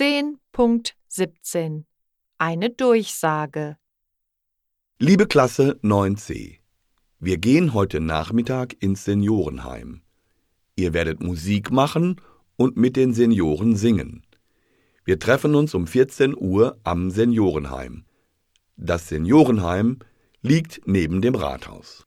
10.17 Eine Durchsage Liebe Klasse 9c, wir gehen heute Nachmittag ins Seniorenheim. Ihr werdet Musik machen und mit den Senioren singen. Wir treffen uns um 14 Uhr am Seniorenheim. Das Seniorenheim liegt neben dem Rathaus.